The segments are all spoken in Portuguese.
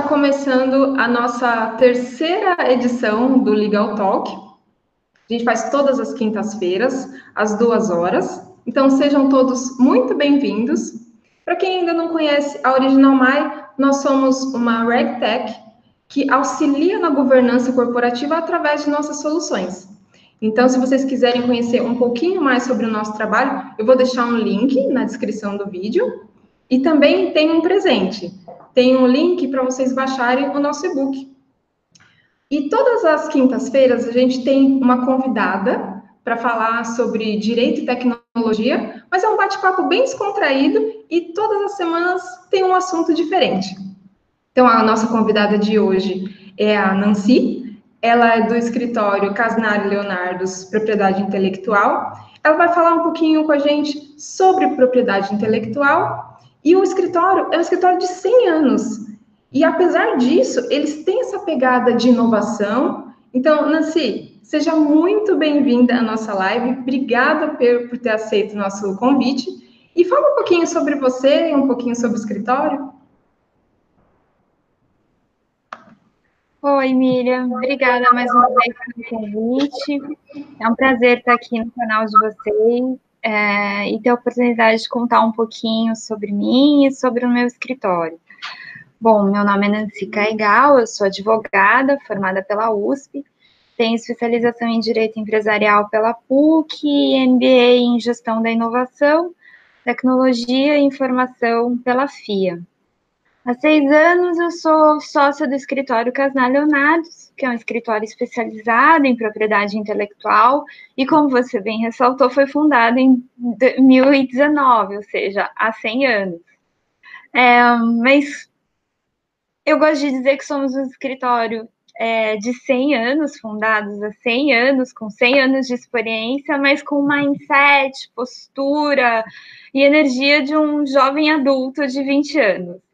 está começando a nossa terceira edição do Legal Talk. A gente faz todas as quintas-feiras, às duas horas. Então, sejam todos muito bem-vindos. Para quem ainda não conhece a Original My, nós somos uma RegTech que auxilia na governança corporativa através de nossas soluções. Então, se vocês quiserem conhecer um pouquinho mais sobre o nosso trabalho, eu vou deixar um link na descrição do vídeo. E também tem um presente tem um link para vocês baixarem o nosso e-book. E todas as quintas-feiras a gente tem uma convidada para falar sobre direito e tecnologia, mas é um bate-papo bem descontraído e todas as semanas tem um assunto diferente. Então, a nossa convidada de hoje é a Nancy, ela é do escritório Casnari Leonardos Propriedade Intelectual. Ela vai falar um pouquinho com a gente sobre propriedade intelectual e o escritório é um escritório de 100 anos. E apesar disso, eles têm essa pegada de inovação. Então, Nancy, seja muito bem-vinda à nossa live. Obrigada por, por ter aceito o nosso convite. E fala um pouquinho sobre você e um pouquinho sobre o escritório. Oi, Miriam. Obrigada mais uma vez pelo convite. É um prazer estar aqui no canal de vocês é, e ter a oportunidade de contar um pouquinho sobre mim e sobre o meu escritório. Bom, meu nome é Nancy Caigal, eu sou advogada, formada pela USP, tenho especialização em Direito Empresarial pela PUC e MBA em Gestão da Inovação, Tecnologia e Informação pela FIA. Há seis anos eu sou sócia do escritório Casnal Leonardos, que é um escritório especializado em propriedade intelectual, e como você bem ressaltou, foi fundado em 2019, ou seja, há 100 anos. É, mas eu gosto de dizer que somos um escritório é, de 100 anos, fundados há 100 anos, com 100 anos de experiência, mas com mindset, postura e energia de um jovem adulto de 20 anos.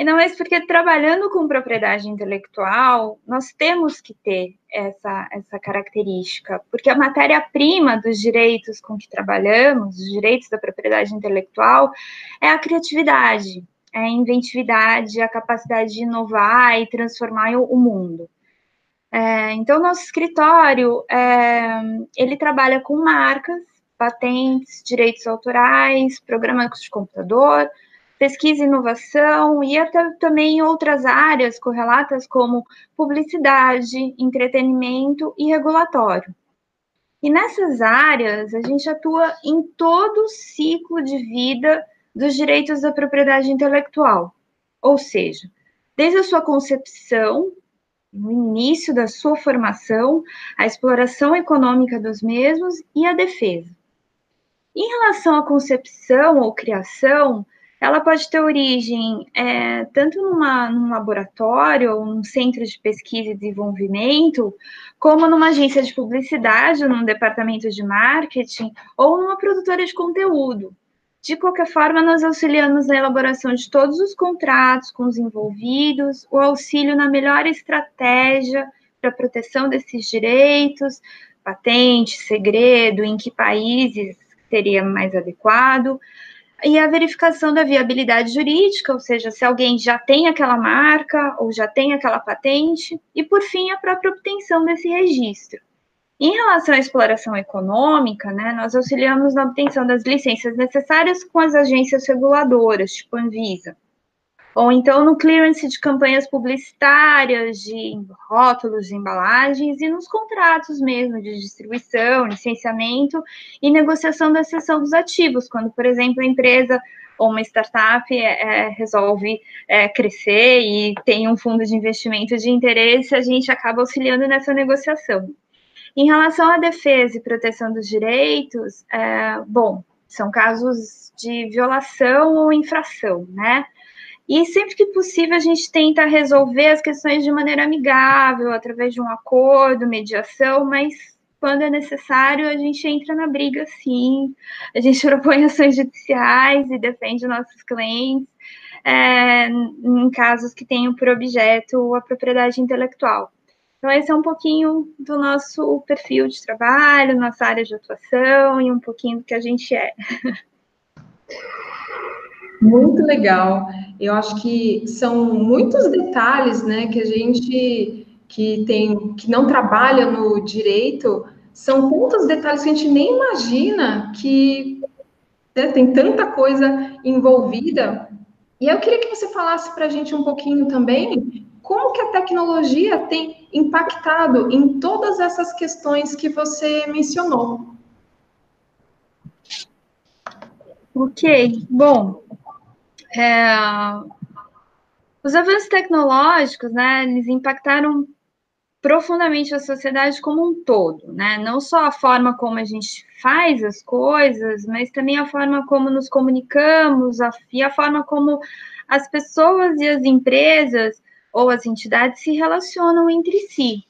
E não é porque trabalhando com propriedade intelectual, nós temos que ter essa, essa característica, porque a matéria-prima dos direitos com que trabalhamos, os direitos da propriedade intelectual, é a criatividade, é a inventividade, a capacidade de inovar e transformar o mundo. É, então, nosso escritório, é, ele trabalha com marcas, patentes, direitos autorais, programas de computador, pesquisa e inovação e até também outras áreas correlatas como publicidade, entretenimento e regulatório. E nessas áreas, a gente atua em todo o ciclo de vida dos direitos da propriedade intelectual, ou seja, desde a sua concepção, no início da sua formação, a exploração econômica dos mesmos e a defesa. Em relação à concepção ou criação, ela pode ter origem é, tanto numa, num laboratório ou num centro de pesquisa e desenvolvimento, como numa agência de publicidade, num departamento de marketing ou numa produtora de conteúdo. De qualquer forma, nós auxiliamos na elaboração de todos os contratos com os envolvidos, o auxílio na melhor estratégia para a proteção desses direitos, patente, segredo, em que países seria mais adequado, e a verificação da viabilidade jurídica, ou seja, se alguém já tem aquela marca ou já tem aquela patente, e por fim, a própria obtenção desse registro. Em relação à exploração econômica, né, nós auxiliamos na obtenção das licenças necessárias com as agências reguladoras, tipo Anvisa ou então no clearance de campanhas publicitárias, de rótulos, de embalagens, e nos contratos mesmo de distribuição, licenciamento e negociação da cessão dos ativos, quando, por exemplo, a empresa ou uma startup é, é, resolve é, crescer e tem um fundo de investimento de interesse, a gente acaba auxiliando nessa negociação. Em relação à defesa e proteção dos direitos, é, bom, são casos de violação ou infração, né? E sempre que possível, a gente tenta resolver as questões de maneira amigável, através de um acordo, mediação, mas quando é necessário, a gente entra na briga, sim. A gente propõe ações judiciais e defende nossos clientes é, em casos que tenham por objeto a propriedade intelectual. Então, esse é um pouquinho do nosso perfil de trabalho, nossa área de atuação e um pouquinho do que a gente é. Muito legal. Eu acho que são muitos detalhes, né, que a gente que tem que não trabalha no direito, são tantos detalhes que a gente nem imagina que né, tem tanta coisa envolvida. E eu queria que você falasse para a gente um pouquinho também como que a tecnologia tem impactado em todas essas questões que você mencionou. Ok, bom, é, os avanços tecnológicos, né, eles impactaram profundamente a sociedade como um todo, né? Não só a forma como a gente faz as coisas, mas também a forma como nos comunicamos a, e a forma como as pessoas e as empresas ou as entidades se relacionam entre si.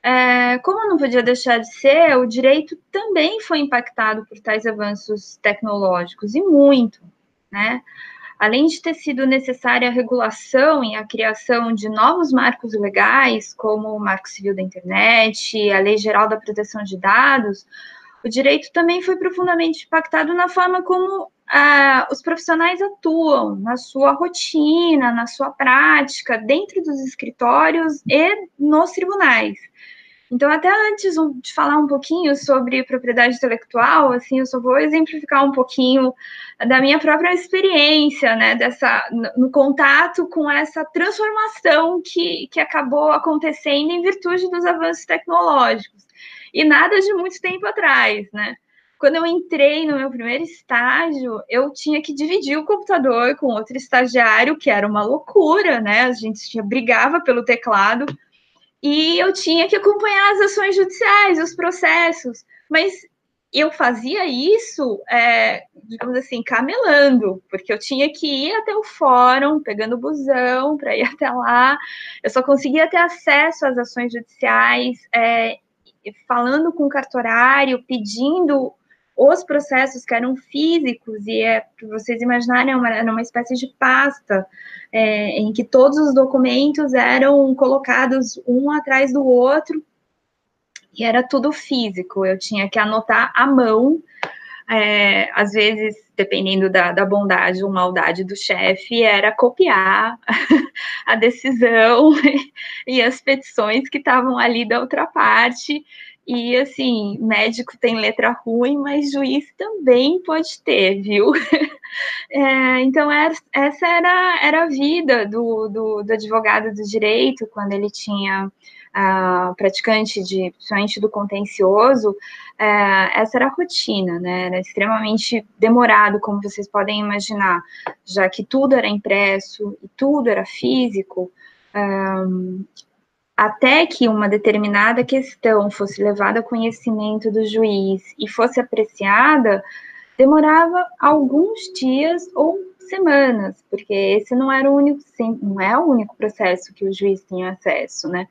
É, como não podia deixar de ser, o direito também foi impactado por tais avanços tecnológicos, e muito, né? Além de ter sido necessária a regulação e a criação de novos marcos legais, como o Marco Civil da Internet, a Lei Geral da Proteção de Dados, o direito também foi profundamente impactado na forma como ah, os profissionais atuam, na sua rotina, na sua prática, dentro dos escritórios e nos tribunais. Então, até antes de falar um pouquinho sobre propriedade intelectual, assim, eu só vou exemplificar um pouquinho da minha própria experiência, né, dessa, no contato com essa transformação que, que acabou acontecendo em virtude dos avanços tecnológicos. E nada de muito tempo atrás, né? Quando eu entrei no meu primeiro estágio, eu tinha que dividir o computador com outro estagiário, que era uma loucura, né? A gente brigava pelo teclado e eu tinha que acompanhar as ações judiciais, os processos, mas eu fazia isso, é, digamos assim, camelando, porque eu tinha que ir até o fórum, pegando busão para ir até lá, eu só conseguia ter acesso às ações judiciais, é, falando com o cartorário, pedindo os processos que eram físicos, e é, para vocês imaginarem, uma, era uma espécie de pasta é, em que todos os documentos eram colocados um atrás do outro, e era tudo físico, eu tinha que anotar à mão, é, às vezes, dependendo da, da, bondade ou maldade do chefe, era copiar a decisão e as petições que estavam ali da outra parte, e assim, médico tem letra ruim, mas juiz também pode ter, viu? É, então, essa era, era a vida do, do, do, advogado do direito, quando ele tinha uh, praticante de, principalmente do contencioso, uh, essa era a rotina, né? Era extremamente demorado, como vocês podem imaginar, já que tudo era impresso e tudo era físico. Um, até que uma determinada questão fosse levada a conhecimento do juiz e fosse apreciada, demorava alguns dias ou semanas, porque esse não era o único, não é o único processo que o juiz tinha acesso, né?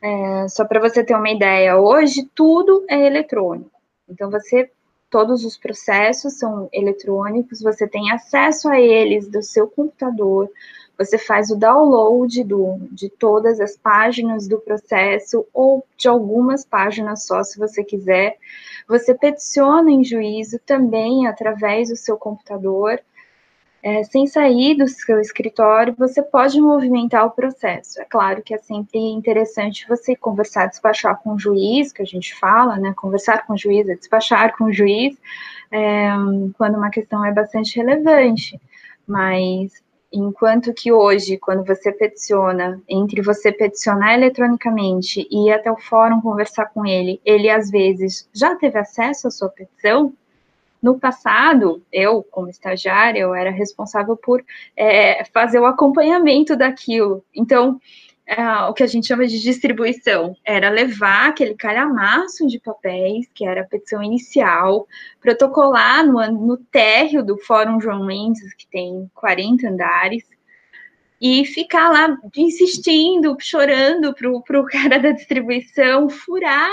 É, só para você ter uma ideia, hoje tudo é eletrônico. Então você, todos os processos são eletrônicos, você tem acesso a eles do seu computador, você faz o download do, de todas as páginas do processo ou de algumas páginas só, se você quiser. Você peticiona em juízo também através do seu computador. É, sem sair do seu escritório, você pode movimentar o processo. É claro que é sempre interessante você conversar, despachar com o juiz, que a gente fala, né? Conversar com o juiz é despachar com o juiz, é, quando uma questão é bastante relevante. Mas Enquanto que hoje, quando você peticiona, entre você peticionar eletronicamente e ir até o fórum conversar com ele, ele às vezes já teve acesso à sua petição. No passado, eu, como estagiária, eu era responsável por é, fazer o acompanhamento daquilo. Então, uh, o que a gente chama de distribuição, era levar aquele calhamaço de papéis, que era a petição inicial, protocolar no, no térreo do Fórum João Mendes, que tem 40 andares, e ficar lá insistindo, chorando para o cara da distribuição furar,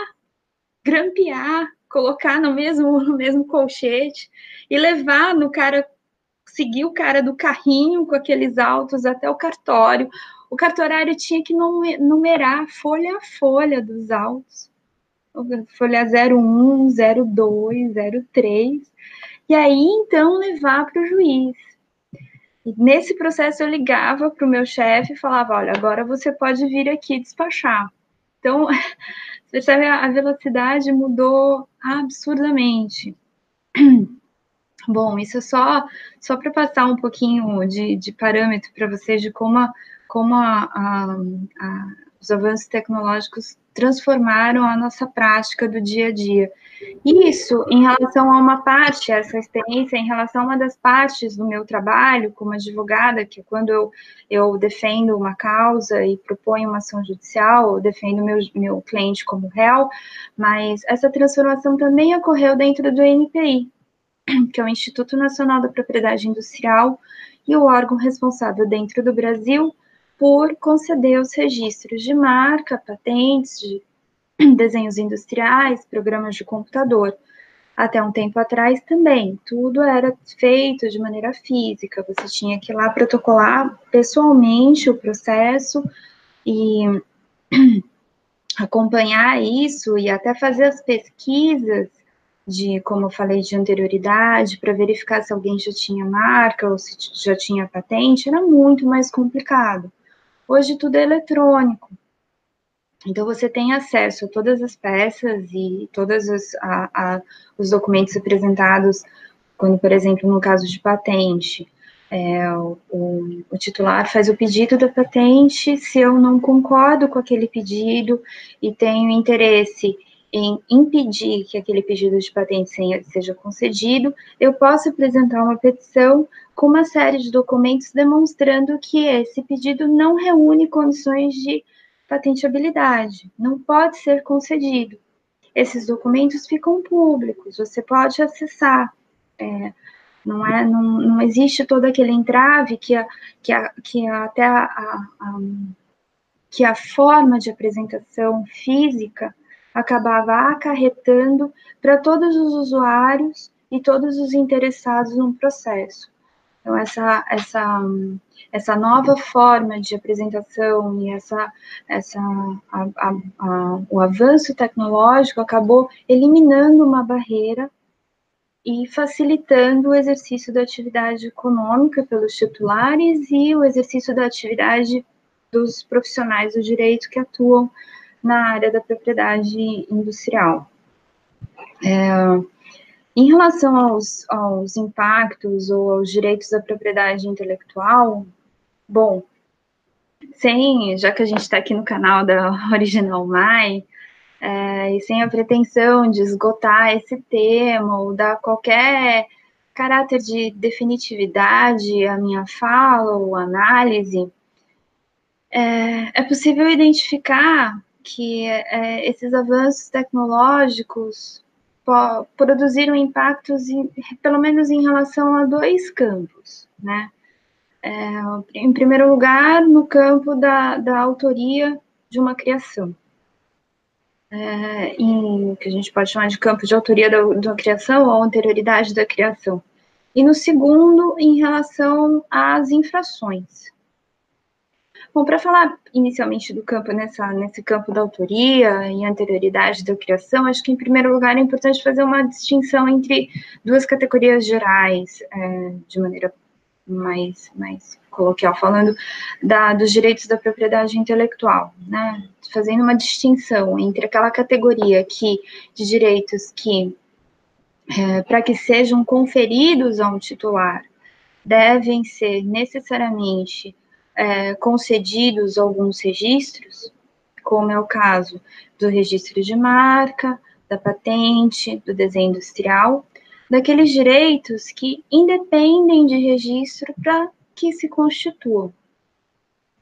grampear, colocar no mesmo, no mesmo colchete e levar no cara, seguir o cara do carrinho com aqueles autos até o cartório, o cartorário tinha que numerar folha a folha dos autos. Folha 01, 02, 03. E aí, então, levar para o juiz. E nesse processo eu ligava para o meu chefe e falava, olha, agora você pode vir aqui despachar. Então, você percebe, a velocidade mudou absurdamente. Bom, isso é só, só para passar um pouquinho de, de parâmetro para vocês de como, a, como a, a, a, os avanços tecnológicos transformaram a nossa prática do dia a dia. Isso em relação a uma parte, essa experiência em relação a uma das partes do meu trabalho como advogada, que quando eu, eu defendo uma causa e proponho uma ação judicial, eu defendo meu, meu cliente como réu, mas essa transformação também ocorreu dentro do NPI, que é o Instituto Nacional da Propriedade Industrial e o órgão responsável dentro do Brasil por conceder os registros de marca, patentes, de desenhos industriais, programas de computador. Até um tempo atrás também, tudo era feito de maneira física, você tinha que ir lá protocolar pessoalmente o processo e acompanhar isso e até fazer as pesquisas de, como eu falei, de anterioridade, para verificar se alguém já tinha marca ou se já tinha patente, era muito mais complicado. Hoje tudo é eletrônico. Então, você tem acesso a todas as peças e todos os, a, a, os documentos apresentados, quando, por exemplo, no caso de patente, é, o, o, titular faz o pedido da patente, se eu não concordo com aquele pedido e tenho interesse em impedir que aquele pedido de patente seja concedido, eu posso apresentar uma petição com uma série de documentos demonstrando que esse pedido não reúne condições de patenteabilidade, não pode ser concedido. Esses documentos ficam públicos, você pode acessar. É, não, é, não, não existe todo aquele entrave que, a, que, a, que a, até a, a, que a forma de apresentação física acabava acarretando para todos os usuários e todos os interessados no processo. Então, essa, essa, essa nova forma de apresentação e essa, essa, a, a, a, o avanço tecnológico acabou eliminando uma barreira e facilitando o exercício da atividade econômica pelos titulares e o exercício da atividade dos profissionais do direito que atuam na área da propriedade industrial. É, em relação aos, aos impactos ou aos direitos da propriedade intelectual, bom, sem, já que a gente está aqui no canal da Original Mai, é, e sem a pretensão de esgotar esse tema ou dar qualquer caráter de definitividade à minha fala ou análise, é, é possível identificar que é, esses avanços tecnológicos produziram impactos, em, pelo menos em relação a dois campos, né? É, em primeiro lugar, no campo da, da autoria de uma criação, é, em, que a gente pode chamar de campo de autoria da, da criação ou anterioridade da criação. E no segundo, em relação às infrações, Bom, para falar inicialmente do campo, nessa, nesse campo da autoria e anterioridade da criação, acho que, em primeiro lugar, é importante fazer uma distinção entre duas categorias gerais, é, de maneira mais, mais coloquial, falando da, dos direitos da propriedade intelectual, né? Fazendo uma distinção entre aquela categoria que, de direitos que, é, para que sejam conferidos a um titular, devem ser necessariamente é, concedidos alguns registros, como é o caso do registro de marca, da patente, do desenho industrial, daqueles direitos que independem de registro para que se constituam,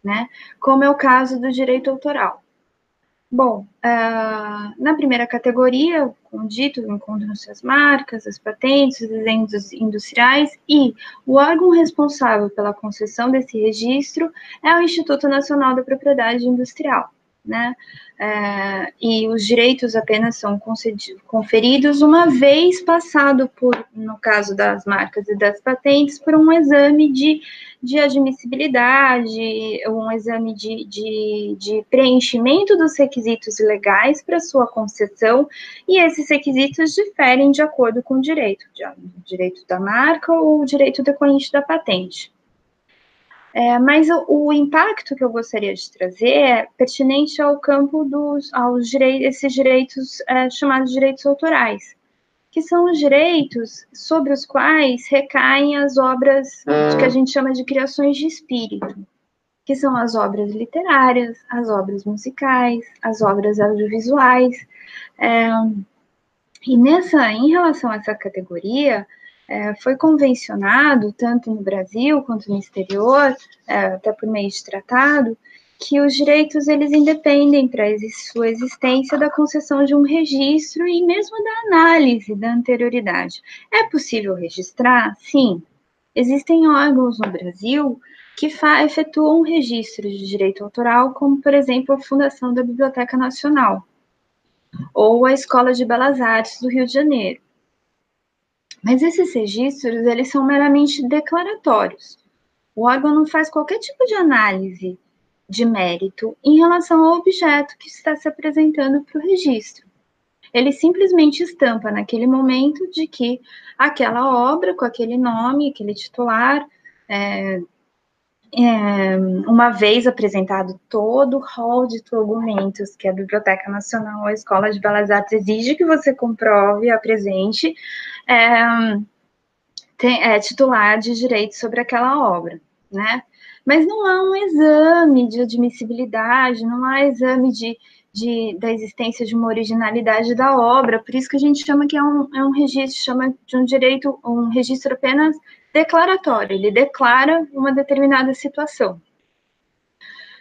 né? Como é o caso do direito autoral. Bom, uh, na primeira categoria, como dito, encontram-se as marcas, as patentes, os desenhos industriais e o órgão responsável pela concessão desse registro é o Instituto Nacional da Propriedade Industrial, né? Uh, e os direitos apenas são conferidos uma vez passado por, no caso das marcas e das patentes, por um exame de de admissibilidade, um exame de, de, de preenchimento dos requisitos legais para sua concessão, e esses requisitos diferem de acordo com o direito, o direito da marca ou o direito decorrente da patente. É, mas o, o, impacto que eu gostaria de trazer é pertinente ao campo dos aos direitos, esses direitos é, chamados direitos autorais, que são os direitos sobre os quais recaem as obras que a gente chama de criações de espírito, que são as obras literárias, as obras musicais, as obras audiovisuais. É, e nessa, em relação a essa categoria, é, foi convencionado, tanto no Brasil quanto no exterior, é, até por meio de tratado, que os direitos eles independem para sua existência da concessão de um registro e mesmo da análise da anterioridade. É possível registrar? Sim. Existem órgãos no Brasil que efetuam um registro de direito autoral, como, por exemplo, a Fundação da Biblioteca Nacional ou a Escola de Belas Artes do Rio de Janeiro. Mas esses registros, eles são meramente declaratórios. O órgão não faz qualquer tipo de análise de mérito em relação ao objeto que está se apresentando para o registro. Ele simplesmente estampa naquele momento de que aquela obra, com aquele nome, aquele titular, é, é, uma vez apresentado todo o rol de documentos que a Biblioteca Nacional ou a Escola de Belas Artes exige que você comprove, apresente, é, tem, é titular de direito sobre aquela obra, né? Mas não há um exame de admissibilidade, não há exame de, de, da existência de uma originalidade da obra, por isso que a gente chama que é um, é um registro, chama de um direito, um registro apenas declaratório, ele declara uma determinada situação.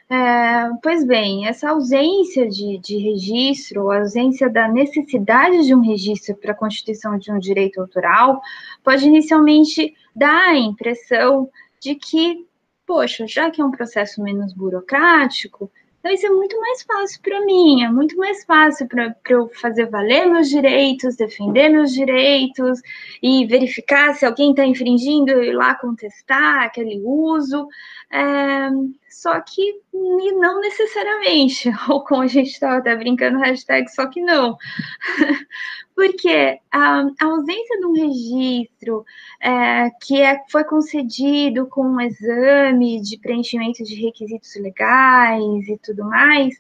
É, pois bem, essa ausência de, de registro, a ausência da necessidade de um registro para a constituição de um direito autoral, pode inicialmente dar a impressão de que, poxa, já que é um processo menos burocrático, então isso é muito mais fácil para mim, é muito mais fácil para eu fazer valer meus direitos, defender meus direitos e verificar se alguém está infringindo, eu ir lá contestar aquele uso. É, só que não necessariamente, ou como a gente estava até brincando, hashtag só que não. Porque a, a, ausência de um registro é, que é, foi concedido com um exame de preenchimento de requisitos legais e tudo mais,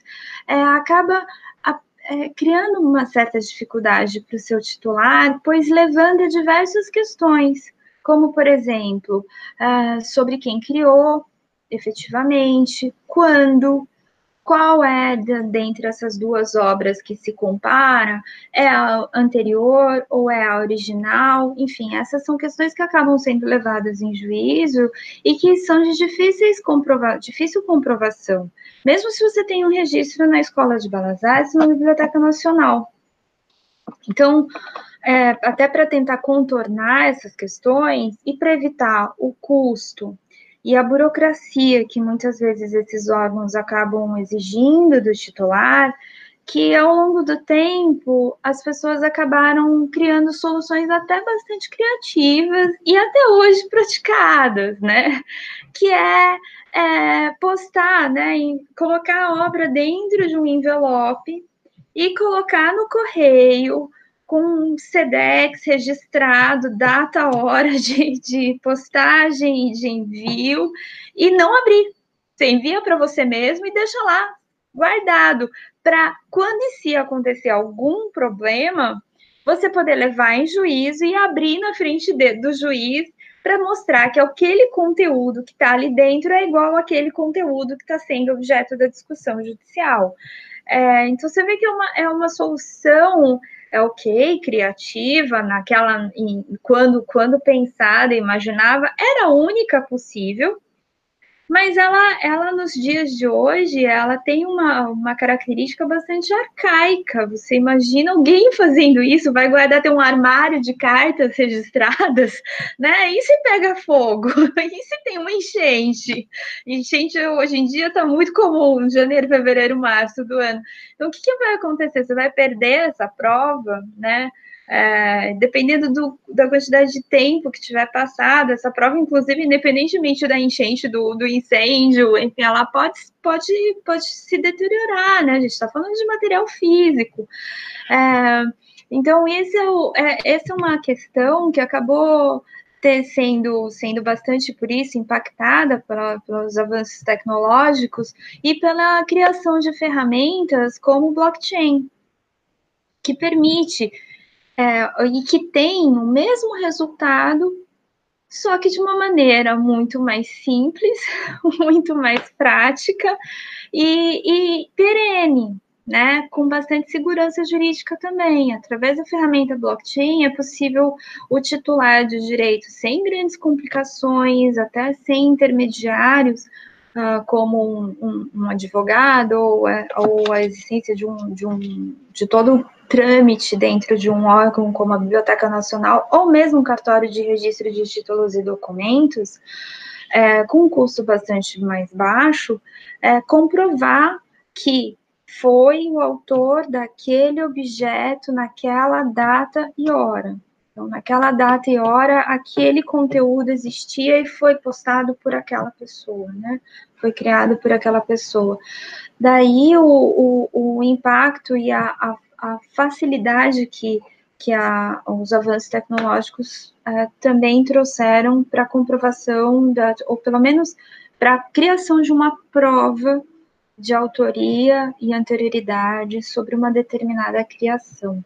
é, acaba a, é, criando uma certa dificuldade para o seu titular, pois levanta diversas questões, como, por exemplo, é, sobre quem criou, efetivamente, quando, qual é de, dentre essas duas obras que se compara, é a anterior ou é a original, enfim, essas são questões que acabam sendo levadas em juízo e que são de difíceis comprova difícil comprovação, mesmo se você tem um registro na Escola de Belas Artes na Biblioteca Nacional. Então, é, até para tentar contornar essas questões e para evitar o custo e a burocracia que muitas vezes esses órgãos acabam exigindo do titular, que ao longo do tempo as pessoas acabaram criando soluções até bastante criativas e até hoje praticadas, né? Que é, é postar, né? colocar a obra dentro de um envelope e colocar no correio com SEDEX registrado, data, hora de, de postagem e de envio, e não abrir. Você envia para você mesmo e deixa lá guardado, para quando e se acontecer algum problema, você poder levar em juízo e abrir na frente de, do juiz para mostrar que aquele conteúdo que está ali dentro é igual àquele conteúdo que está sendo objeto da discussão judicial. É, então, você vê que é uma, é uma solução é ok, criativa, naquela quando quando pensada, imaginava, era a única possível, mas ela, ela nos dias de hoje, ela tem uma, uma característica bastante arcaica. Você imagina alguém fazendo isso, vai guardar ter um armário de cartas registradas, né? E se pega fogo? E se tem uma enchente? Enchente hoje em dia está muito comum, janeiro, fevereiro, março do ano. Então, o que, que vai acontecer? Você vai perder essa prova, né? É, dependendo do, da quantidade de tempo que tiver passado, essa prova, inclusive, independentemente da enchente, do, do incêndio, enfim, ela pode, pode, pode se deteriorar, né? A gente está falando de material físico. É, então, esse é, o, é, essa é uma questão que acabou ter sendo, sendo bastante por isso impactada pela, pelos avanços tecnológicos e pela criação de ferramentas como o blockchain, que permite é, e que tem o mesmo resultado, só que de uma maneira muito mais simples, muito mais prática e, e perene, né, com bastante segurança jurídica também. Através da ferramenta blockchain é possível o titular de direito sem grandes complicações, até sem intermediários, uh, como um, um, um, advogado ou a, ou a existência de um, de um de todo trâmite dentro de um órgão como a Biblioteca Nacional ou mesmo um cartório de registro de títulos e documentos, é, com um custo bastante mais baixo, é, comprovar que foi o autor daquele objeto naquela data e hora. Então, naquela data e hora, aquele conteúdo existia e foi postado por aquela pessoa, né? Foi criado por aquela pessoa. Daí o, o, o impacto e a, a, a, facilidade que, que a, os avanços tecnológicos uh, também trouxeram para a comprovação, da, ou pelo menos para a criação de uma prova de autoria e anterioridade sobre uma determinada criação,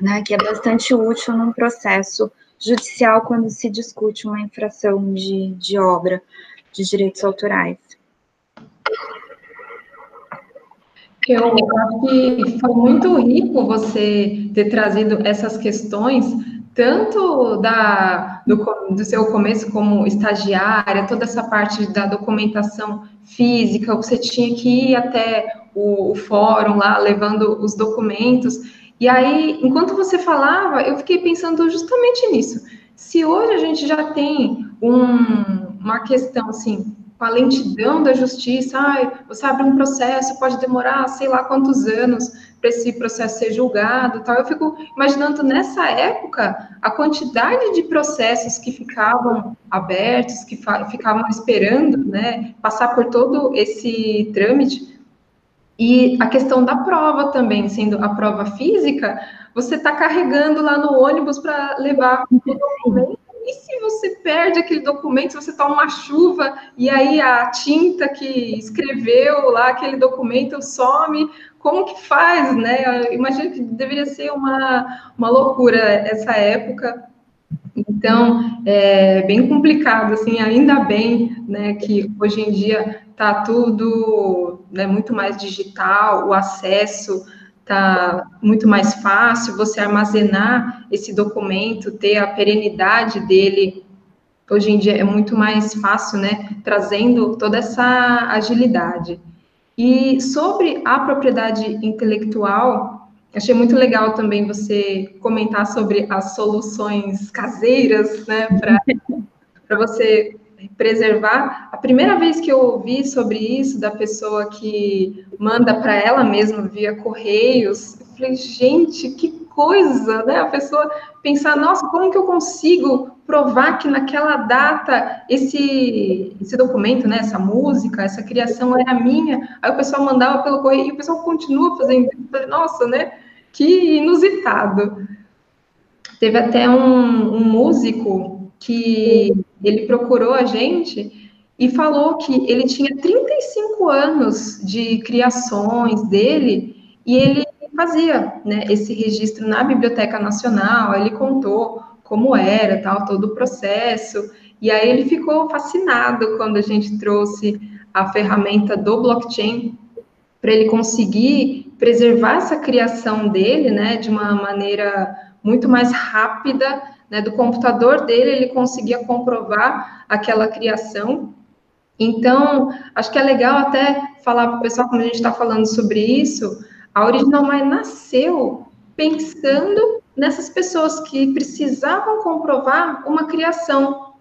né, que é bastante útil num processo judicial quando se discute uma infração de, de obra de direitos autorais. Eu acho que foi muito rico você ter trazido essas questões, tanto da, do, do seu começo como estagiária, toda essa parte da documentação física, você tinha que ir até o, o fórum lá, levando os documentos. E aí, enquanto você falava, eu fiquei pensando justamente nisso. Se hoje a gente já tem um, uma questão assim, com a lentidão da justiça, ai, você abre um processo, pode demorar sei lá quantos anos para esse processo ser julgado, tal. Eu fico imaginando nessa época a quantidade de processos que ficavam abertos, que ficavam esperando, né, passar por todo esse trâmite. E a questão da prova também, sendo a prova física, você está carregando lá no ônibus para levar o documento. E se você perde aquele documento, se você toma uma chuva e aí a tinta que escreveu lá aquele documento some, como que faz, né? Imagino que deveria ser uma, uma loucura essa época. Então, é bem complicado, assim, ainda bem, né, que hoje em dia está tudo né, muito mais digital, o acesso está muito mais fácil, você armazenar esse documento, ter a perenidade dele, hoje em dia é muito mais fácil, né, trazendo toda essa agilidade. E sobre a propriedade intelectual, achei muito legal também você comentar sobre as soluções caseiras, né, para você preservar. A primeira vez que eu ouvi sobre isso da pessoa que manda para ela mesma via correios, eu falei, gente, que coisa, né? A pessoa pensar, nossa, como que eu consigo provar que naquela data esse, esse documento, né, essa música, essa criação era minha. Aí o pessoal mandava pelo correio e o pessoal continua fazendo. Nossa, né? Que inusitado. Teve até um, um músico que ele procurou a gente e falou que ele tinha 35 anos de criações dele e ele fazia né, esse registro na Biblioteca Nacional, ele contou como era, tal, todo o processo. E aí ele ficou fascinado quando a gente trouxe a ferramenta do blockchain para ele conseguir preservar essa criação dele, né, de uma maneira muito mais rápida, né, do computador dele, ele conseguia comprovar aquela criação. Então, acho que é legal até falar para o pessoal, quando a gente está falando sobre isso, a Original Mind nasceu pensando nessas pessoas que precisavam comprovar uma criação.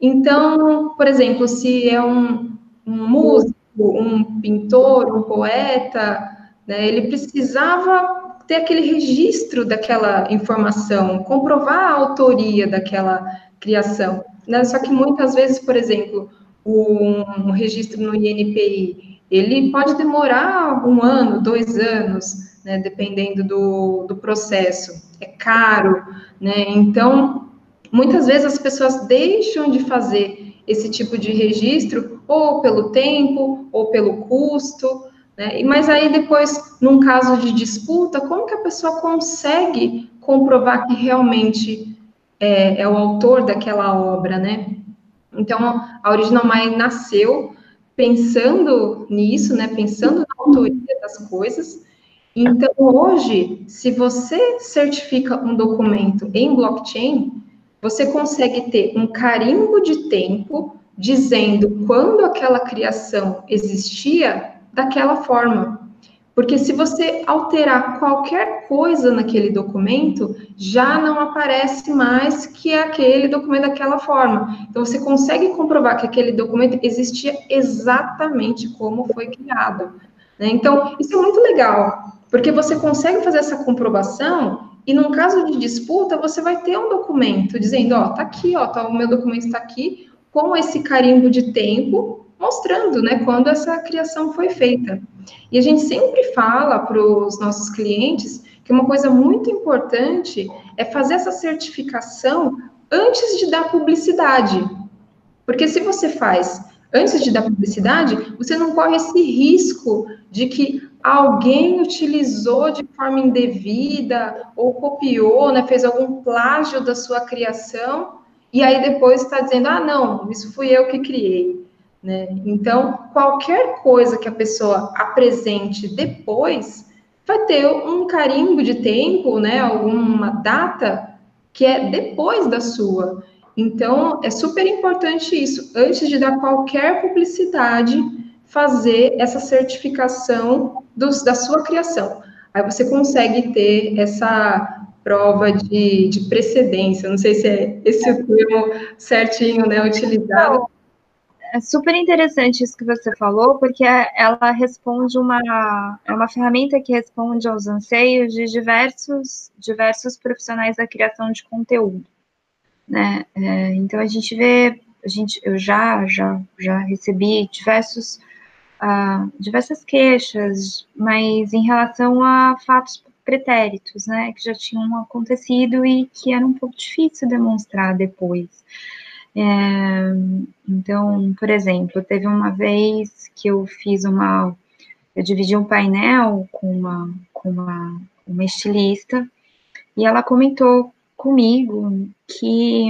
Então, por exemplo, se é um, um músico, um pintor, um poeta, né, ele precisava ter aquele registro daquela informação, comprovar a autoria daquela criação. Né? Só que muitas vezes, por exemplo, um, registro no INPI, ele pode demorar um ano, dois anos, né, dependendo do, do processo. É caro, né? Então, muitas vezes as pessoas deixam de fazer esse tipo de registro ou pelo tempo ou pelo custo, né? Mas aí depois, num caso de disputa, como que a pessoa consegue comprovar que realmente é, é o autor daquela obra, né? Então, a Original Mind nasceu pensando nisso, né? Pensando na autoria das coisas. Então, hoje, se você certifica um documento em blockchain, você consegue ter um carimbo de tempo dizendo quando aquela criação existia daquela forma. Porque se você alterar qualquer coisa naquele documento, já não aparece mais que aquele documento daquela forma. Então, você consegue comprovar que aquele documento existia exatamente como foi criado. Né? Então, isso é muito legal, porque você consegue fazer essa comprovação e, num caso de disputa, você vai ter um documento dizendo: ó, tá aqui, ó, tá, o meu documento está aqui, com esse carimbo de tempo, mostrando, né, quando essa criação foi feita. E a gente sempre fala para os nossos clientes que uma coisa muito importante é fazer essa certificação antes de dar publicidade. Porque se você faz antes de dar publicidade, você não corre esse risco de que alguém utilizou de forma indevida ou copiou, né, fez algum plágio da sua criação e aí depois está dizendo, ah, não, isso fui eu que criei. Né? Então, qualquer coisa que a pessoa apresente depois vai ter um carimbo de tempo, né, alguma data que é depois da sua. Então, é super importante isso, antes de dar qualquer publicidade, fazer essa certificação dos, da sua criação. Aí você consegue ter essa prova de, de precedência, não sei se é esse o termo certinho, né, utilizado. É super interessante isso que você falou, porque ela responde uma é uma ferramenta que responde aos anseios de diversos diversos profissionais da criação de conteúdo, né? É, então a gente vê, a gente eu já já já recebi diversos uh, diversas queixas, mas em relação a fatos pretéritos, né, que já tinham acontecido e que era um pouco difícil demonstrar depois. É, então, por exemplo, teve uma vez que eu fiz uma, eu dividi um painel com uma, com uma, uma estilista e ela comentou comigo que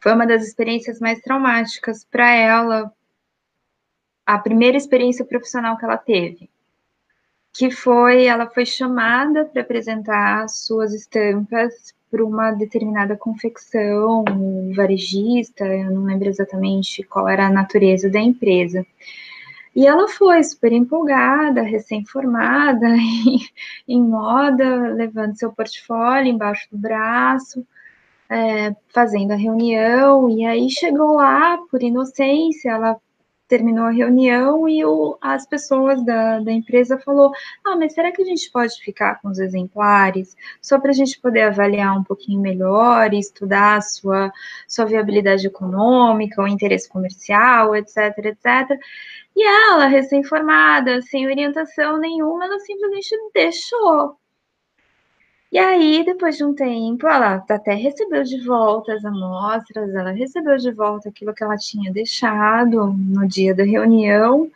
foi uma das experiências mais traumáticas para ela, a primeira experiência profissional que ela teve que foi, ela foi chamada para apresentar suas estampas para uma determinada confecção, varejista, eu não lembro exatamente qual era a natureza da empresa. E ela foi super empolgada, recém-formada, em, em, moda, levando seu portfólio embaixo do braço, é, fazendo a reunião, e aí chegou lá, por inocência, ela terminou a reunião e o, as pessoas da, da empresa falou, ah, mas será que a gente pode ficar com os exemplares só para a gente poder avaliar um pouquinho melhor e estudar a sua, sua viabilidade econômica, o interesse comercial, etc, etc. E ela, recém-formada, sem orientação nenhuma, ela simplesmente deixou. E aí, depois de um tempo, ela até recebeu de volta as amostras, ela recebeu de volta aquilo que ela tinha deixado no dia da reunião,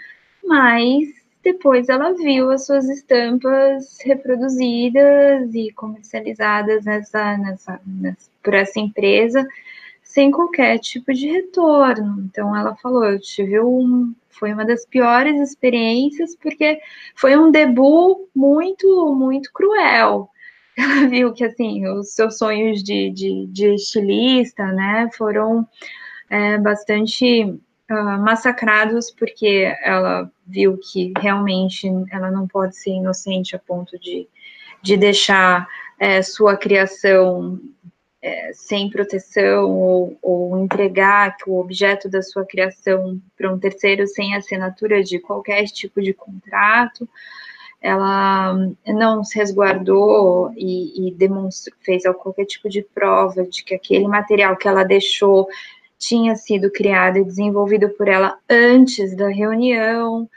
mas depois ela viu as suas estampas reproduzidas e comercializadas nessa, nessa, nessa, por essa empresa sem qualquer tipo de retorno. Então ela falou, eu tive um, foi uma das piores experiências porque foi um debut muito, muito cruel ela viu que, assim, os seus sonhos de, de, de estilista, né, foram é, bastante uh, massacrados, porque ela viu que realmente ela não pode ser inocente a ponto de, de deixar é, sua criação é, sem proteção ou, ou, entregar o objeto da sua criação para um terceiro sem assinatura de qualquer tipo de contrato ela não se resguardou e, e demonstrou, fez qualquer tipo de prova de que aquele material que ela deixou tinha sido criado e desenvolvido por ela antes da reunião.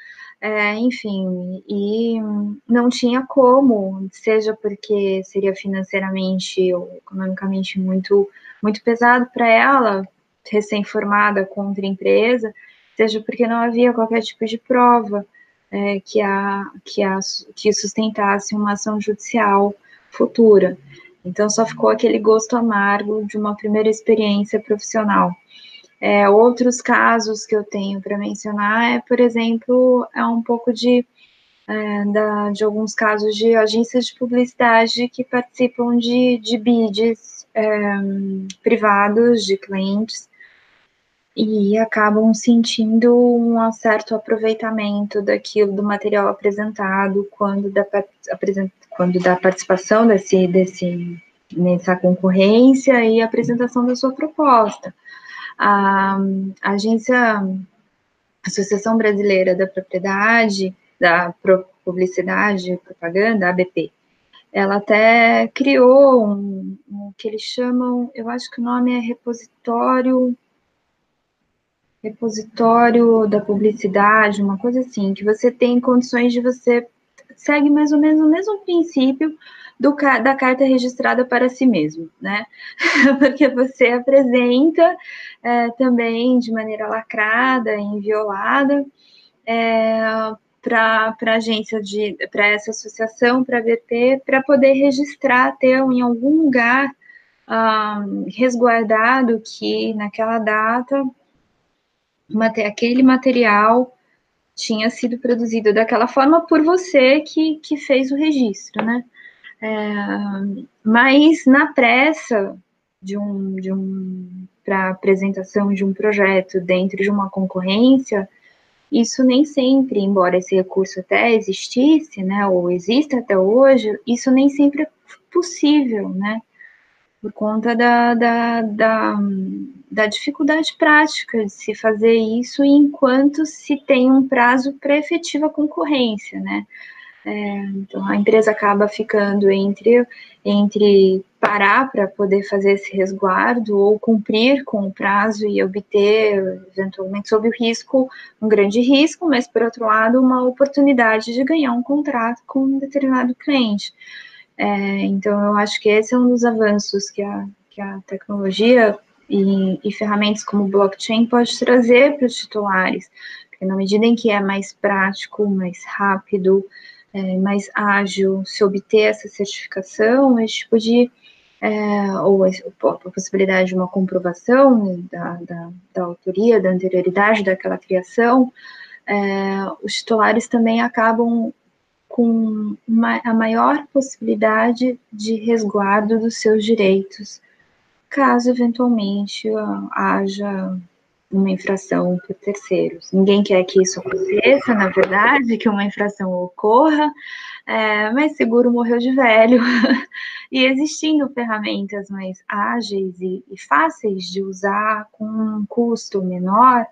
é, enfim, e não tinha como, seja porque seria financeiramente ou economicamente muito, muito pesado para ela, recém-formada contra a empresa, seja porque não havia qualquer tipo de prova é, que, a, que, a, que sustentasse uma ação judicial futura. Então, só ficou aquele gosto amargo de uma primeira experiência profissional. É, outros casos que eu tenho para mencionar é, por exemplo, é um pouco de, é, da, de alguns casos de agências de publicidade que participam de, de bids é, privados de clientes e acabam sentindo um certo aproveitamento daquilo do material apresentado quando da, quando da participação desse, desse nessa concorrência e apresentação da sua proposta. A, a agência Associação Brasileira da Propriedade, da Publicidade e Propaganda, ABP, ela até criou um, um, que eles chamam, eu acho que o nome é repositório repositório da publicidade, uma coisa assim, que você tem condições de você segue mais ou menos o mesmo princípio do, da carta registrada para si mesmo, né? Porque você apresenta é, também de maneira lacrada, inviolada, é, para a agência de para essa associação, para a BP, para poder registrar, ter em algum lugar um, resguardado que naquela data aquele material tinha sido produzido daquela forma por você que, que fez o registro, né? É, mas na pressa de um, de um para apresentação de um projeto dentro de uma concorrência, isso nem sempre, embora esse recurso até existisse, né, ou exista até hoje, isso nem sempre é possível, né? Por conta da, da, da, da, dificuldade prática de se fazer isso enquanto se tem um prazo para efetiva concorrência, né? É, então a empresa acaba ficando entre, entre parar para poder fazer esse resguardo ou cumprir com o prazo e obter, eventualmente, sob o risco, um grande risco, mas por outro lado, uma oportunidade de ganhar um contrato com um determinado cliente. É, então, eu acho que esse é um dos avanços que a, que a tecnologia e, e ferramentas como blockchain pode trazer para os titulares, porque na medida em que é mais prático, mais rápido, é, mais ágil se obter essa certificação, esse tipo de é, ou a, possibilidade de uma comprovação da, da, da, autoria, da anterioridade daquela criação, é, os titulares também acabam com a maior possibilidade de resguardo dos seus direitos, caso eventualmente haja uma infração por terceiros. Ninguém quer que isso aconteça, na verdade, que uma infração ocorra, é, mas seguro morreu de velho. e existindo ferramentas mais ágeis e, e fáceis de usar, com um custo menor,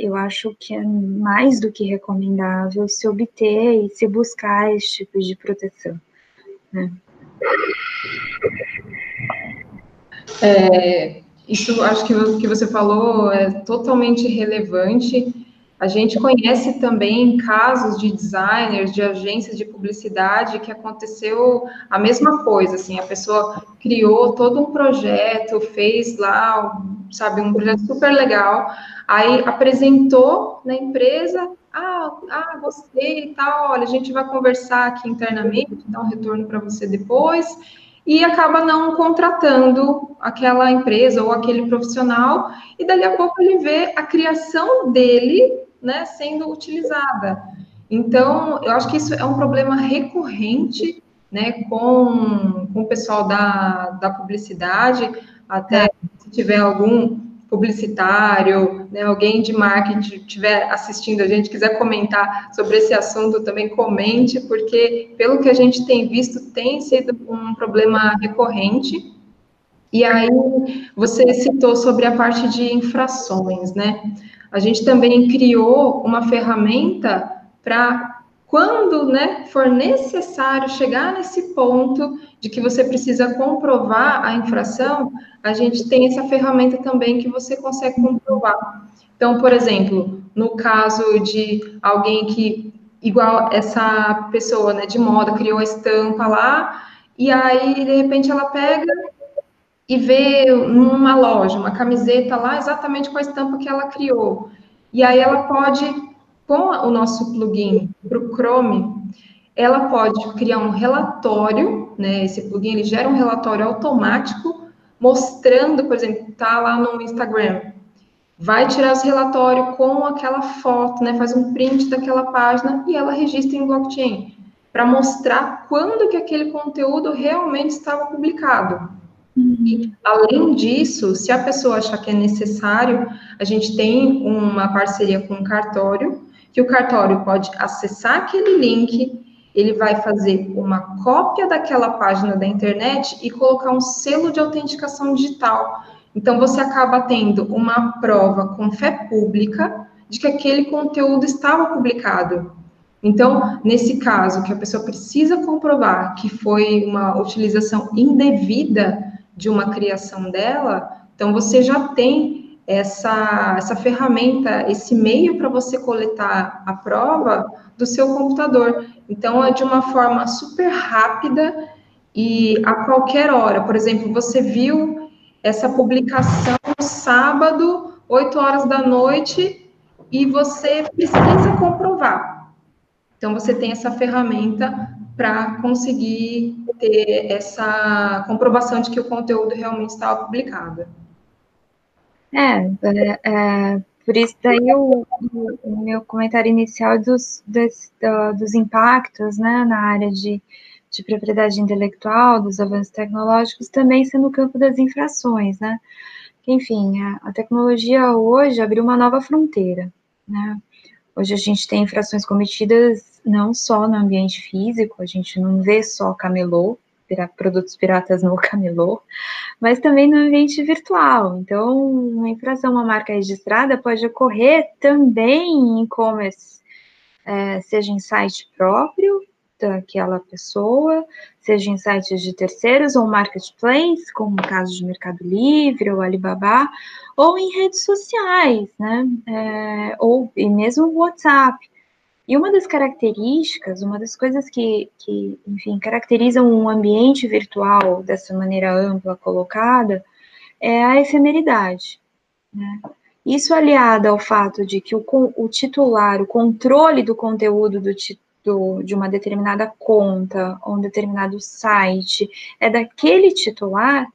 eu acho que é mais do que recomendável se obter e se buscar esse tipo de proteção. Né? É, isso acho que que você falou é totalmente relevante. A gente conhece também casos de designers, de agências de publicidade que aconteceu a mesma coisa, assim, a pessoa criou todo um projeto, fez lá, sabe, um projeto super legal, aí apresentou na empresa, ah, ah, gostei e tal, olha, a gente vai conversar aqui internamente, dar um retorno para você depois, e acaba não contratando aquela empresa ou aquele profissional, e dali a pouco ele vê a criação dele né, sendo utilizada. Então, eu acho que isso é um problema recorrente né, com, com o pessoal da, da publicidade, até se tiver algum publicitário, né, alguém de marketing estiver assistindo a gente, quiser comentar sobre esse assunto, também comente, porque pelo que a gente tem visto, tem sido um problema recorrente. E aí, você citou sobre a parte de infrações, né? A gente também criou uma ferramenta para quando né, for necessário chegar nesse ponto de que você precisa comprovar a infração, a gente tem essa ferramenta também que você consegue comprovar. Então, por exemplo, no caso de alguém que, igual essa pessoa né, de moda, criou a estampa lá, e aí, de repente, ela pega e vê numa loja uma camiseta lá exatamente com a estampa que ela criou. E aí ela pode, com o nosso plugin para o Chrome, ela pode criar um relatório, né? Esse plugin ele gera um relatório automático mostrando, por exemplo, tá lá no Instagram, vai tirar esse relatório com aquela foto, né? Faz um print daquela página e ela registra em blockchain para mostrar quando que aquele conteúdo realmente estava publicado. E, além disso, se a pessoa achar que é necessário, a gente tem uma parceria com o cartório, que o cartório pode acessar aquele link, ele vai fazer uma cópia daquela página da internet e colocar um selo de autenticação digital. Então, você acaba tendo uma prova com fé pública de que aquele conteúdo estava publicado. Então, nesse caso, que a pessoa precisa comprovar que foi uma utilização indevida de uma criação dela, então você já tem essa, essa ferramenta, esse meio para você coletar a prova do seu computador. Então, é de uma forma super rápida e a qualquer hora. Por exemplo, você viu essa publicação sábado, 8 horas da noite, e você precisa comprovar. Então, você tem essa ferramenta para conseguir ter essa comprovação de que o conteúdo realmente estava publicado. É, é, é por isso daí o, o, meu comentário inicial dos, dos, impactos né, na área de, de propriedade intelectual, dos avanços tecnológicos, também sendo no campo das infrações, né? Enfim, a, a tecnologia hoje abriu uma nova fronteira, né? Hoje a gente tem infrações cometidas não só no ambiente físico, a gente não vê só camelô, produtos piratas no camelô, mas também no ambiente virtual. Então, uma infração, uma marca registrada pode ocorrer também em e-commerce, é, seja em site próprio daquela pessoa, seja em sites de terceiros ou marketplace, como no caso de Mercado Livre ou Alibaba, ou em redes sociais, né? É, ou e mesmo WhatsApp. E uma das características, uma das coisas que, que, enfim, caracterizam um ambiente virtual dessa maneira ampla colocada é a efemeridade. Né? Isso aliado ao fato de que o, o titular, o controle do conteúdo do, do, de uma determinada conta ou um determinado site é daquele titular,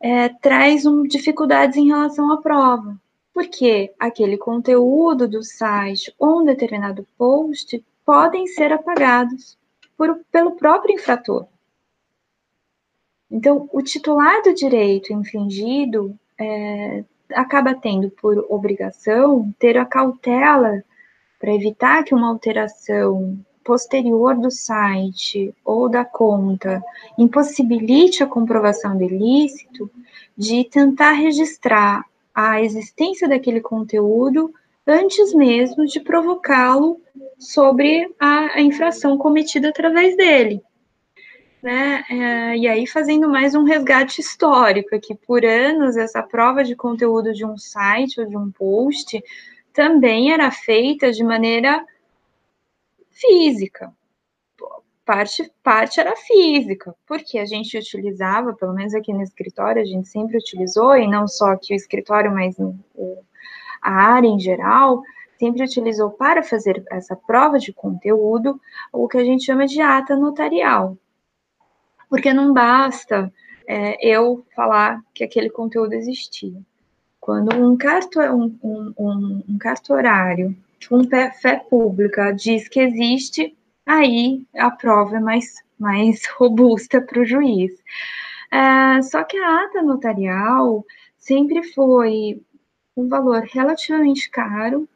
é, traz um, dificuldades em relação à prova porque aquele conteúdo do site ou um determinado post podem ser apagados por, pelo próprio infrator. Então, o titular do direito infringido é, acaba tendo por obrigação ter a cautela para evitar que uma alteração posterior do site ou da conta impossibilite a comprovação do ilícito, de tentar registrar a existência daquele conteúdo antes mesmo de provocá-lo sobre a, a, infração cometida através dele. Né? É, e aí, fazendo mais um resgate histórico, que por anos essa prova de conteúdo de um site ou de um post também era feita de maneira física parte, parte era física, porque a gente utilizava, pelo menos aqui no escritório, a gente sempre utilizou, e não só aqui o escritório, mas a área em geral, sempre utilizou para fazer essa prova de conteúdo o que a gente chama de ata notarial. Porque não basta é, eu falar que aquele conteúdo existia. Quando um, carto, um, um, um cartorário, um fé pública diz que existe aí a prova é mais, mais robusta para o juiz. É, só que a ata notarial sempre foi um valor relativamente caro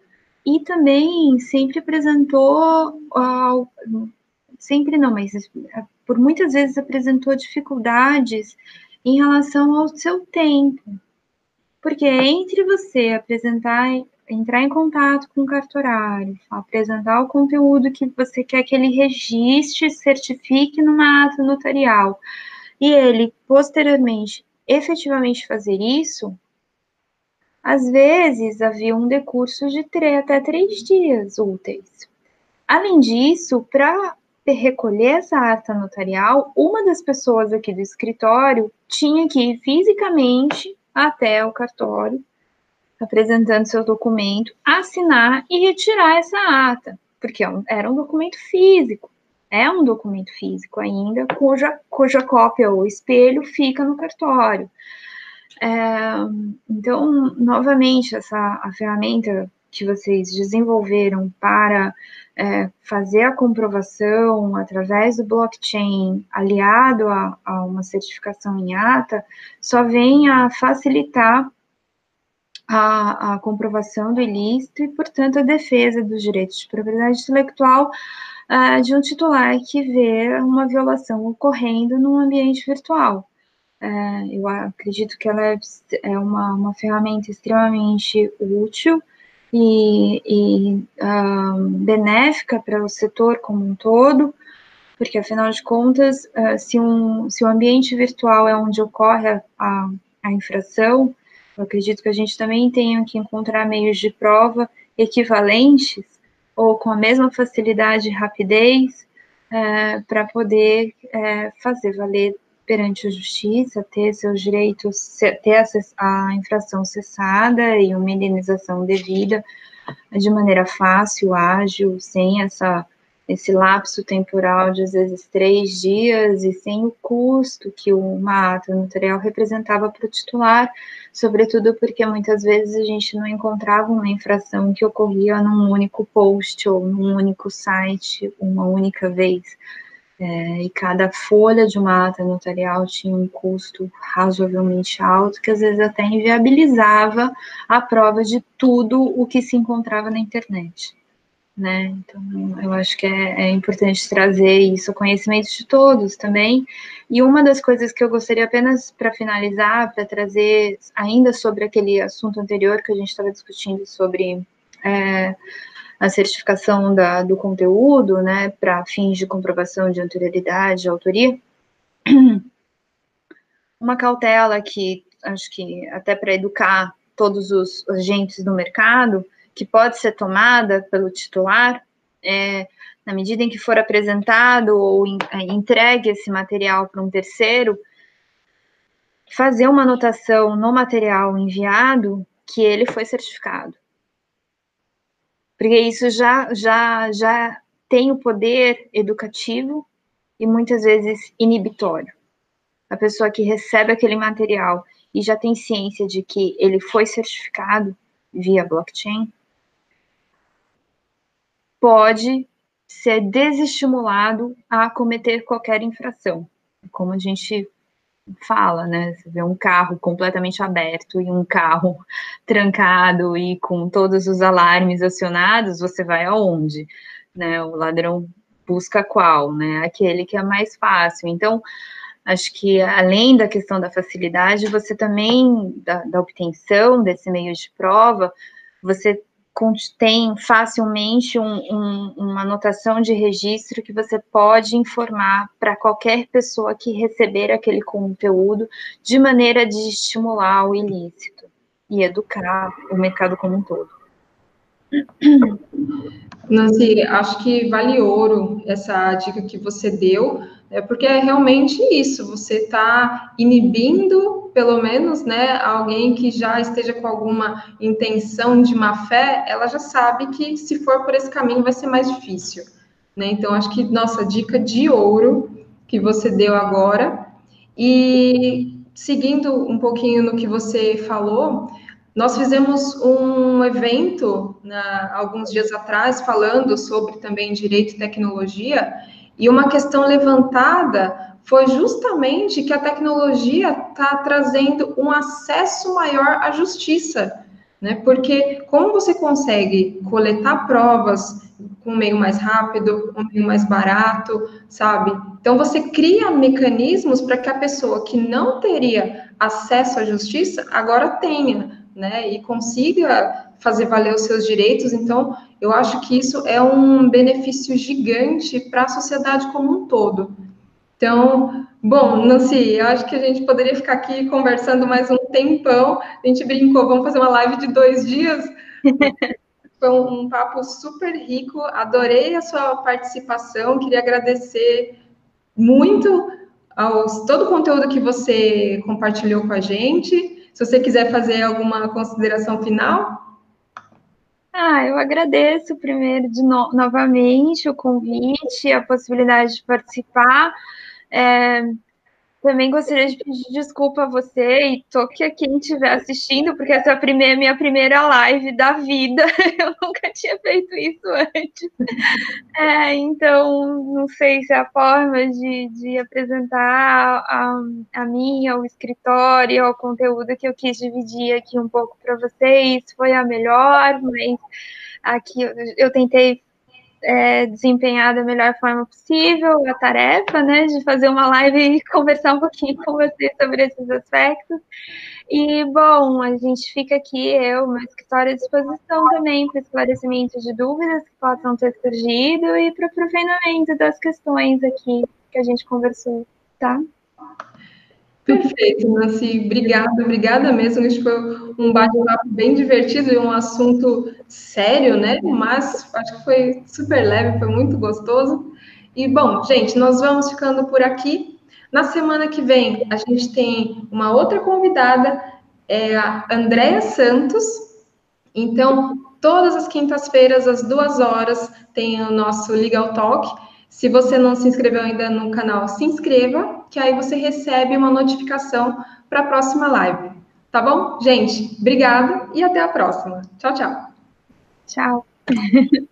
e também sempre apresentou, sempre não, mas por muitas vezes apresentou dificuldades em relação ao seu tempo. Porque entre você apresentar entrar em contato com o cartorário, apresentar o conteúdo que você quer que ele registre, certifique numa ata notarial, e ele posteriormente efetivamente fazer isso, às vezes havia um decurso de três, até três dias úteis. Além disso, para recolher essa ata notarial, uma das pessoas aqui do escritório tinha que ir fisicamente até o cartório, apresentando seu documento, assinar e retirar essa ata, porque é era um documento físico. É um documento físico ainda, cuja, cuja cópia ou espelho fica no cartório. É, então, novamente, essa a ferramenta que vocês desenvolveram para é, fazer a comprovação através do blockchain, aliado a, a, uma certificação em ata, só vem a facilitar a, a, comprovação do ilícito e, portanto, a defesa dos direitos de propriedade intelectual uh, de um titular que vê uma violação ocorrendo num ambiente virtual. Uh, eu acredito que ela é, é uma, uma ferramenta extremamente útil e, e uh, benéfica para o setor como um todo, porque afinal de contas, uh, se, um, se o ambiente virtual é onde ocorre a, a, a, infração, eu acredito que a gente também tenha que encontrar meios de prova equivalentes ou com a mesma facilidade e rapidez uh, para poder uh, fazer valer perante a justiça, ter seus direitos, ter a, infração cessada e uma indenização devida de maneira fácil, ágil, sem essa esse lapso temporal de às vezes três dias e sem o custo que uma ata notarial representava para o titular, sobretudo porque muitas vezes a gente não encontrava uma infração que ocorria num único post ou num único site, uma única vez. É, e cada folha de uma ata notarial tinha um custo razoavelmente alto, que às vezes até inviabilizava a prova de tudo o que se encontrava na internet. Né? Então, eu acho que é, é importante trazer isso conhecimento de todos também. E uma das coisas que eu gostaria apenas para finalizar, para trazer ainda sobre aquele assunto anterior que a gente estava discutindo sobre é, a certificação da, do conteúdo, né, para fins de comprovação de anterioridade, de autoria, uma cautela que acho que até para educar todos os agentes do mercado, que pode ser tomada pelo titular, é, na medida em que for apresentado ou é, entregue esse material para um terceiro, fazer uma anotação no material enviado que ele foi certificado porque isso já, já, já tem o poder educativo e muitas vezes inibitório. A pessoa que recebe aquele material e já tem ciência de que ele foi certificado via blockchain, pode ser desestimulado a cometer qualquer infração. Como a gente fala, né? Você vê um carro completamente aberto e um carro trancado e com todos os alarmes acionados, você vai aonde? Né? O ladrão busca qual, né? Aquele que é mais fácil. Então, acho que além da questão da facilidade, você também, da, da obtenção desse meio de prova, você tem facilmente um, um, uma anotação de registro que você pode informar para qualquer pessoa que receber aquele conteúdo de maneira de estimular o ilícito e educar o mercado como um todo. Nancy, acho que vale ouro essa dica que você deu, né, porque é realmente isso, você está inibindo, pelo menos, né, alguém que já esteja com alguma intenção de má fé, ela já sabe que se for por esse caminho vai ser mais difícil. Né? Então, acho que nossa dica de ouro que você deu agora, e seguindo um pouquinho no que você falou, nós fizemos um evento na, alguns dias atrás falando sobre também direito e tecnologia, e uma questão levantada foi justamente que a tecnologia está trazendo um acesso maior à justiça, né? Porque como você consegue coletar provas com um meio mais rápido, um meio mais barato, sabe? Então você cria mecanismos para que a pessoa que não teria acesso à justiça agora tenha né, e consiga fazer valer os seus direitos. Então, eu acho que isso é um benefício gigante para a sociedade como um todo. Então, bom, Nancy, eu acho que a gente poderia ficar aqui conversando mais um tempão. A gente brincou, vamos fazer uma live de dois dias. Foi um, papo super rico, adorei a sua participação, queria agradecer muito aos, todo o conteúdo que você compartilhou com a gente. Se você quiser fazer alguma consideração final. Ah, eu agradeço primeiro de no novamente o convite, a possibilidade de participar. É, também gostaria de pedir desculpa a você e toque a quem estiver assistindo, porque essa é a primeira, minha primeira live da vida. Eu nunca tinha feito isso antes. É, então, não sei se a forma de, de apresentar a, a minha, o escritório, o conteúdo que eu quis dividir aqui um pouco para vocês foi a melhor, mas aqui eu tentei é, desempenhar da melhor forma possível a tarefa, né, de fazer uma live e conversar um pouquinho com você sobre esses aspectos. E, bom, a gente fica aqui, eu, meu escritório à disposição também para esclarecimento de dúvidas que possam ter surgido e para o aprofundamento das questões aqui que a gente conversou, tá? Perfeito, Nancy. Obrigada, obrigada mesmo. Acho que foi um bate-papo bem divertido e um assunto sério, né? Mas acho que foi super leve, foi muito gostoso. E, bom, gente, nós vamos ficando por aqui. Na semana que vem, a gente tem uma outra convidada, é a Andréa Santos. Então, todas as quintas-feiras, às duas horas, tem o nosso Legal Talk. Se você não se inscreveu ainda no canal, se inscreva, que aí você recebe uma notificação para a próxima live. Tá bom? Gente, obrigada e até a próxima. Tchau, tchau. Tchau.